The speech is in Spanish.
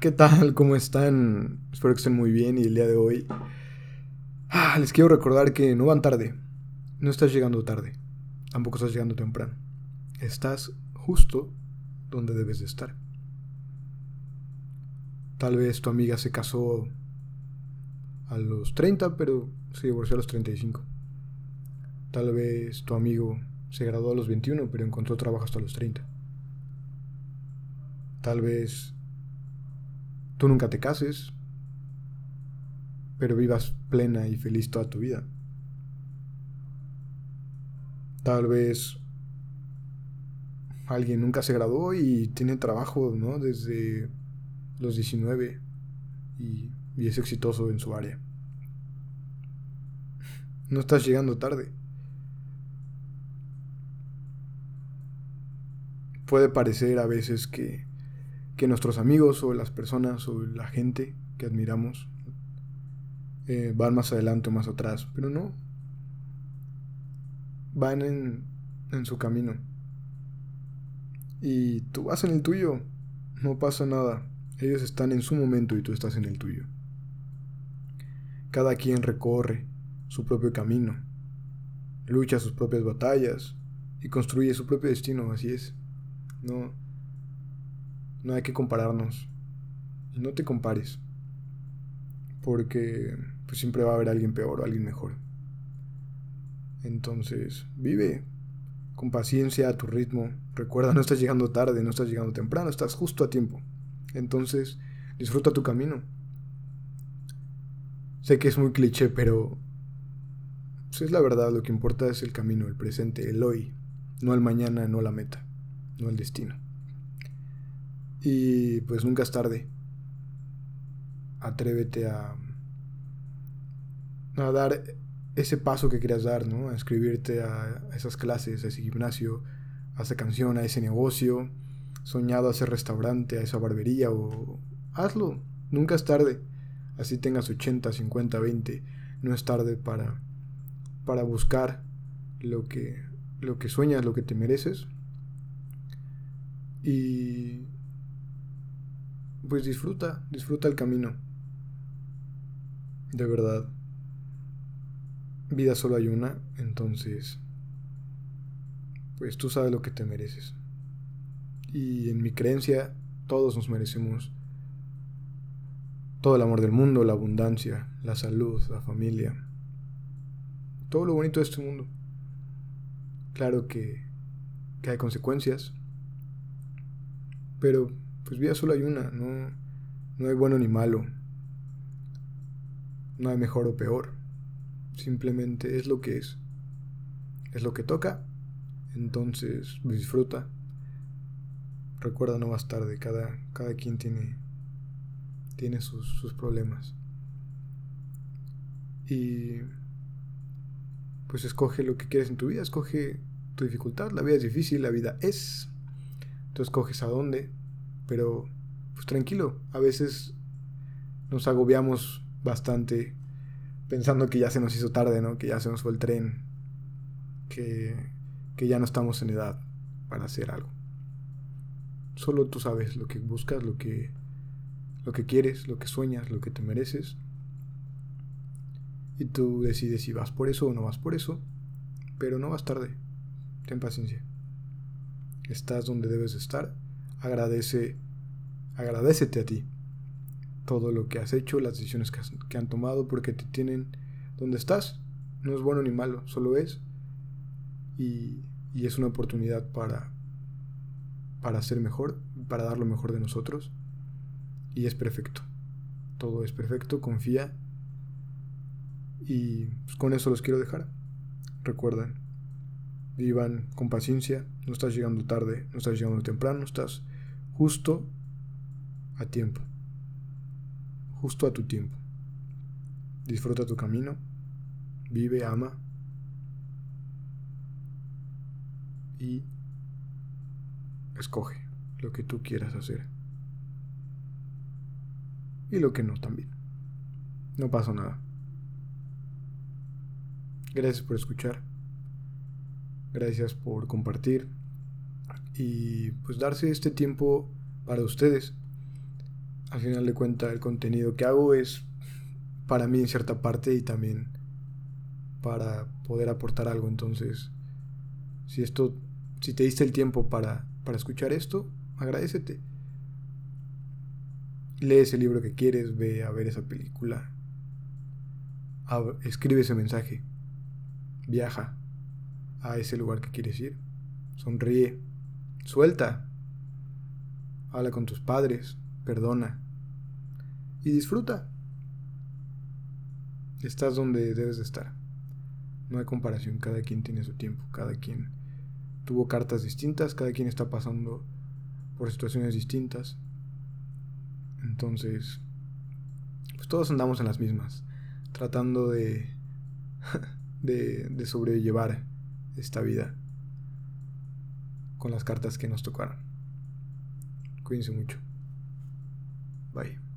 ¿Qué tal? ¿Cómo están? Espero que estén muy bien y el día de hoy ah, les quiero recordar que no van tarde. No estás llegando tarde. Tampoco estás llegando temprano. Estás justo donde debes de estar. Tal vez tu amiga se casó a los 30, pero se divorció a los 35. Tal vez tu amigo se graduó a los 21, pero encontró trabajo hasta los 30. Tal vez tú nunca te cases, pero vivas plena y feliz toda tu vida. Tal vez alguien nunca se graduó y tiene trabajo, ¿no? Desde los 19 y, y es exitoso en su área. No estás llegando tarde. Puede parecer a veces que que nuestros amigos o las personas o la gente que admiramos eh, van más adelante o más atrás, pero no. Van en, en su camino. Y tú vas en el tuyo. No pasa nada. Ellos están en su momento y tú estás en el tuyo. Cada quien recorre su propio camino, lucha sus propias batallas y construye su propio destino, así es. No, no hay que compararnos. Y no te compares. Porque pues siempre va a haber alguien peor o alguien mejor. Entonces, vive con paciencia a tu ritmo. Recuerda, no estás llegando tarde, no estás llegando temprano, estás justo a tiempo. Entonces, disfruta tu camino. Sé que es muy cliché, pero pues es la verdad, lo que importa es el camino, el presente, el hoy, no el mañana, no la meta, no el destino. Y pues nunca es tarde. Atrévete a, a dar ese paso que quieras dar, ¿no? A inscribirte a esas clases, a ese gimnasio, a esa canción, a ese negocio, soñado a ese restaurante, a esa barbería o hazlo, nunca es tarde. Así tengas 80, 50, 20, no es tarde para para buscar lo que lo que sueñas, lo que te mereces. Y pues disfruta, disfruta el camino. De verdad. Vida solo hay una, entonces, pues tú sabes lo que te mereces. Y en mi creencia, todos nos merecemos todo el amor del mundo, la abundancia, la salud, la familia, todo lo bonito de este mundo. Claro que, que hay consecuencias, pero pues vida solo hay una, no, no hay bueno ni malo, no hay mejor o peor, simplemente es lo que es, es lo que toca, entonces disfruta, recuerda no vas tarde, cada, cada quien tiene, tiene sus, sus problemas. Y pues escoge lo que quieres en tu vida, escoge tu dificultad, la vida es difícil, la vida es, tú escoges a dónde, pero pues tranquilo, a veces nos agobiamos bastante pensando que ya se nos hizo tarde, ¿no? Que ya se nos fue el tren, que, que ya no estamos en edad para hacer algo. Solo tú sabes lo que buscas, lo que, lo que quieres, lo que sueñas, lo que te mereces. Y tú decides si vas por eso o no vas por eso, pero no vas tarde. Ten paciencia. Estás donde debes estar agradece, agradecete a ti todo lo que has hecho, las decisiones que, han tomado, porque te tienen donde estás. No es bueno ni malo, solo es. Y, es una oportunidad para, para ser mejor, para dar lo mejor de nosotros. Y es perfecto. Todo es perfecto, confía. Y pues, con eso los quiero dejar. Recuerden, vivan con paciencia, no estás llegando tarde, no estás llegando temprano, estás justo a tiempo, justo a tu tiempo. Disfruta tu camino, vive, ama y escoge lo que tú quieras hacer. Y lo que no también. No pasa nada. Gracias por escuchar. Gracias por compartir y pues darse este tiempo para ustedes. al final de cuentas el contenido que hago es para mí en cierta parte y también para poder aportar algo. Entonces, si esto, si te diste el tiempo para, para escuchar esto, agradecete. Lee ese libro que quieres, ve a ver esa película, escribe ese mensaje, viaja a ese lugar que quieres ir, sonríe, suelta, habla con tus padres, perdona. Y disfruta. Estás donde debes de estar. No hay comparación, cada quien tiene su tiempo, cada quien tuvo cartas distintas, cada quien está pasando por situaciones distintas. Entonces, pues todos andamos en las mismas, tratando de, de, de sobrellevar esta vida con las cartas que nos tocaron. Cuídense mucho. Bye.